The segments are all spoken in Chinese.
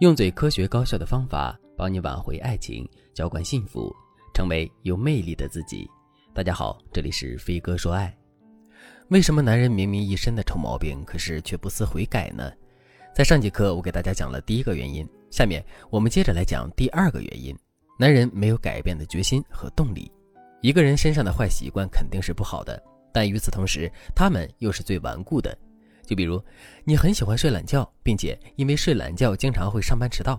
用最科学高效的方法帮你挽回爱情，浇灌幸福，成为有魅力的自己。大家好，这里是飞哥说爱。为什么男人明明一身的臭毛病，可是却不思悔改呢？在上节课我给大家讲了第一个原因，下面我们接着来讲第二个原因：男人没有改变的决心和动力。一个人身上的坏习惯肯定是不好的，但与此同时，他们又是最顽固的。就比如，你很喜欢睡懒觉，并且因为睡懒觉经常会上班迟到。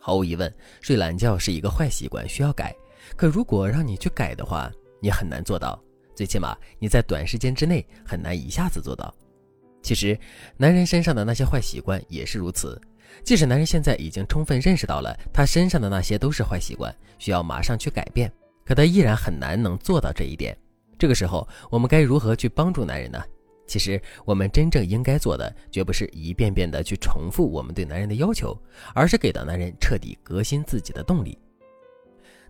毫无疑问，睡懒觉是一个坏习惯，需要改。可如果让你去改的话，你很难做到。最起码你在短时间之内很难一下子做到。其实，男人身上的那些坏习惯也是如此。即使男人现在已经充分认识到了他身上的那些都是坏习惯，需要马上去改变，可他依然很难能做到这一点。这个时候，我们该如何去帮助男人呢？其实，我们真正应该做的，绝不是一遍遍的去重复我们对男人的要求，而是给到男人彻底革新自己的动力。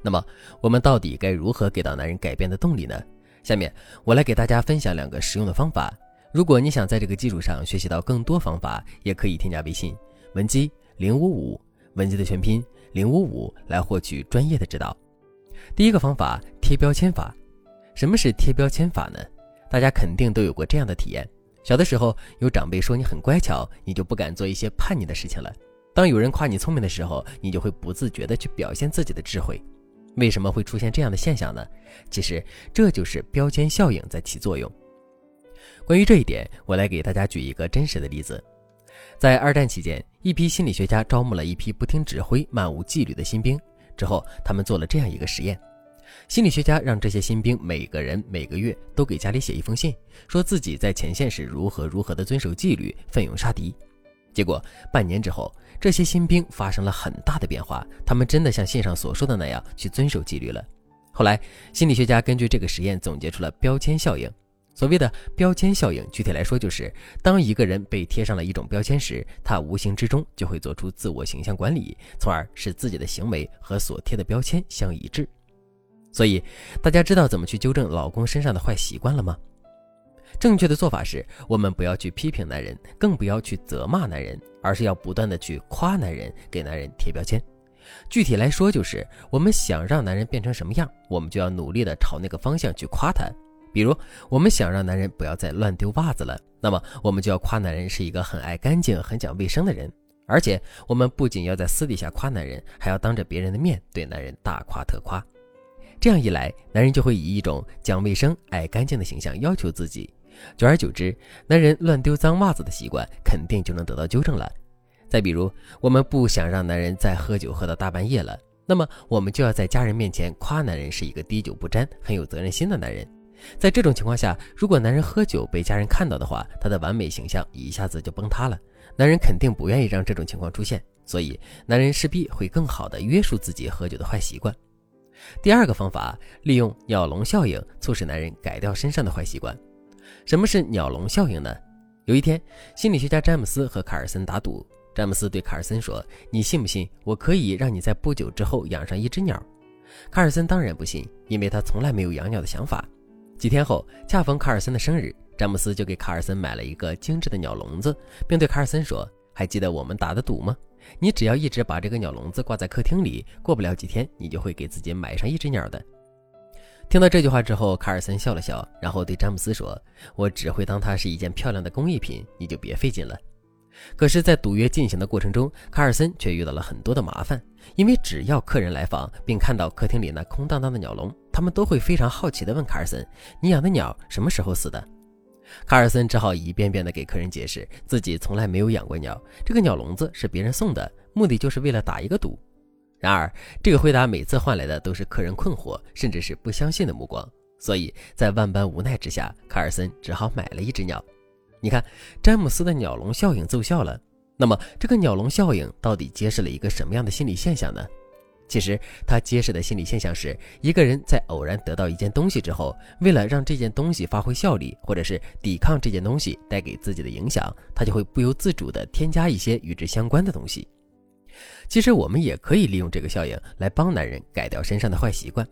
那么，我们到底该如何给到男人改变的动力呢？下面我来给大家分享两个实用的方法。如果你想在这个基础上学习到更多方法，也可以添加微信文姬零五五，文姬的全拼零五五，来获取专业的指导。第一个方法，贴标签法。什么是贴标签法呢？大家肯定都有过这样的体验：小的时候，有长辈说你很乖巧，你就不敢做一些叛逆的事情了；当有人夸你聪明的时候，你就会不自觉地去表现自己的智慧。为什么会出现这样的现象呢？其实这就是标签效应在起作用。关于这一点，我来给大家举一个真实的例子：在二战期间，一批心理学家招募了一批不听指挥、漫无纪律的新兵，之后他们做了这样一个实验。心理学家让这些新兵每个人每个月都给家里写一封信，说自己在前线时如何如何的遵守纪律，奋勇杀敌。结果半年之后，这些新兵发生了很大的变化，他们真的像信上所说的那样去遵守纪律了。后来，心理学家根据这个实验总结出了标签效应。所谓的标签效应，具体来说就是，当一个人被贴上了一种标签时，他无形之中就会做出自我形象管理，从而使自己的行为和所贴的标签相一致。所以，大家知道怎么去纠正老公身上的坏习惯了吗？正确的做法是，我们不要去批评男人，更不要去责骂男人，而是要不断的去夸男人，给男人贴标签。具体来说，就是我们想让男人变成什么样，我们就要努力的朝那个方向去夸他。比如，我们想让男人不要再乱丢袜子了，那么我们就要夸男人是一个很爱干净、很讲卫生的人。而且，我们不仅要在私底下夸男人，还要当着别人的面对男人大夸特夸。这样一来，男人就会以一种讲卫生、爱干净的形象要求自己，久而久之，男人乱丢脏袜子的习惯肯定就能得到纠正了。再比如，我们不想让男人再喝酒喝到大半夜了，那么我们就要在家人面前夸男人是一个滴酒不沾、很有责任心的男人。在这种情况下，如果男人喝酒被家人看到的话，他的完美形象一下子就崩塌了。男人肯定不愿意让这种情况出现，所以男人势必会更好的约束自己喝酒的坏习惯。第二个方法，利用鸟笼效应促使男人改掉身上的坏习惯。什么是鸟笼效应呢？有一天，心理学家詹姆斯和卡尔森打赌。詹姆斯对卡尔森说：“你信不信我可以让你在不久之后养上一只鸟？”卡尔森当然不信，因为他从来没有养鸟的想法。几天后，恰逢卡尔森的生日，詹姆斯就给卡尔森买了一个精致的鸟笼子，并对卡尔森说：“还记得我们打的赌吗？”你只要一直把这个鸟笼子挂在客厅里，过不了几天，你就会给自己买上一只鸟的。听到这句话之后，卡尔森笑了笑，然后对詹姆斯说：“我只会当它是一件漂亮的工艺品，你就别费劲了。”可是，在赌约进行的过程中，卡尔森却遇到了很多的麻烦，因为只要客人来访并看到客厅里那空荡荡的鸟笼，他们都会非常好奇地问卡尔森：“你养的鸟什么时候死的？”卡尔森只好一遍遍地给客人解释，自己从来没有养过鸟，这个鸟笼子是别人送的，目的就是为了打一个赌。然而，这个回答每次换来的都是客人困惑，甚至是不相信的目光。所以在万般无奈之下，卡尔森只好买了一只鸟。你看，詹姆斯的鸟笼效应奏效了。那么，这个鸟笼效应到底揭示了一个什么样的心理现象呢？其实，它揭示的心理现象是，一个人在偶然得到一件东西之后，为了让这件东西发挥效力，或者是抵抗这件东西带给自己的影响，他就会不由自主地添加一些与之相关的东西。其实，我们也可以利用这个效应来帮男人改掉身上的坏习惯。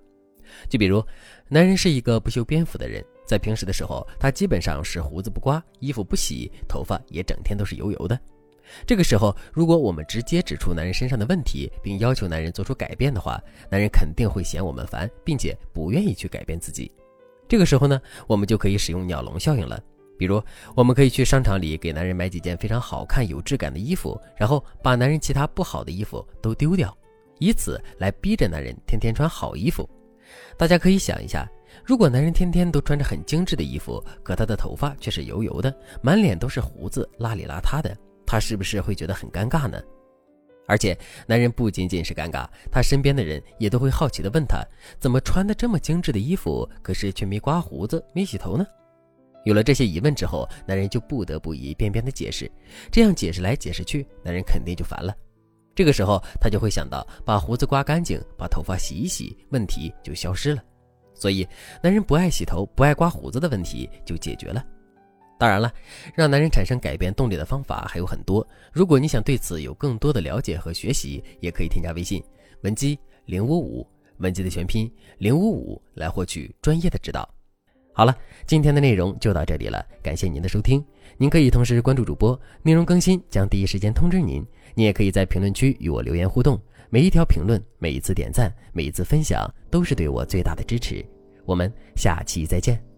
就比如，男人是一个不修边幅的人，在平时的时候，他基本上是胡子不刮，衣服不洗，头发也整天都是油油的。这个时候，如果我们直接指出男人身上的问题，并要求男人做出改变的话，男人肯定会嫌我们烦，并且不愿意去改变自己。这个时候呢，我们就可以使用鸟笼效应了。比如，我们可以去商场里给男人买几件非常好看、有质感的衣服，然后把男人其他不好的衣服都丢掉，以此来逼着男人天天穿好衣服。大家可以想一下，如果男人天天都穿着很精致的衣服，可他的头发却是油油的，满脸都是胡子，邋里邋遢的，他是不是会觉得很尴尬呢？而且，男人不仅仅是尴尬，他身边的人也都会好奇地问他，怎么穿的这么精致的衣服，可是却没刮胡子、没洗头呢？有了这些疑问之后，男人就不得不一遍遍的解释，这样解释来解释去，男人肯定就烦了。这个时候，他就会想到把胡子刮干净，把头发洗一洗，问题就消失了。所以，男人不爱洗头、不爱刮胡子的问题就解决了。当然了，让男人产生改变动力的方法还有很多。如果你想对此有更多的了解和学习，也可以添加微信文姬零五五，文姬的全拼零五五，来获取专业的指导。好了，今天的内容就到这里了，感谢您的收听。您可以同时关注主播，内容更新将第一时间通知您。您也可以在评论区与我留言互动，每一条评论、每一次点赞、每一次分享，都是对我最大的支持。我们下期再见。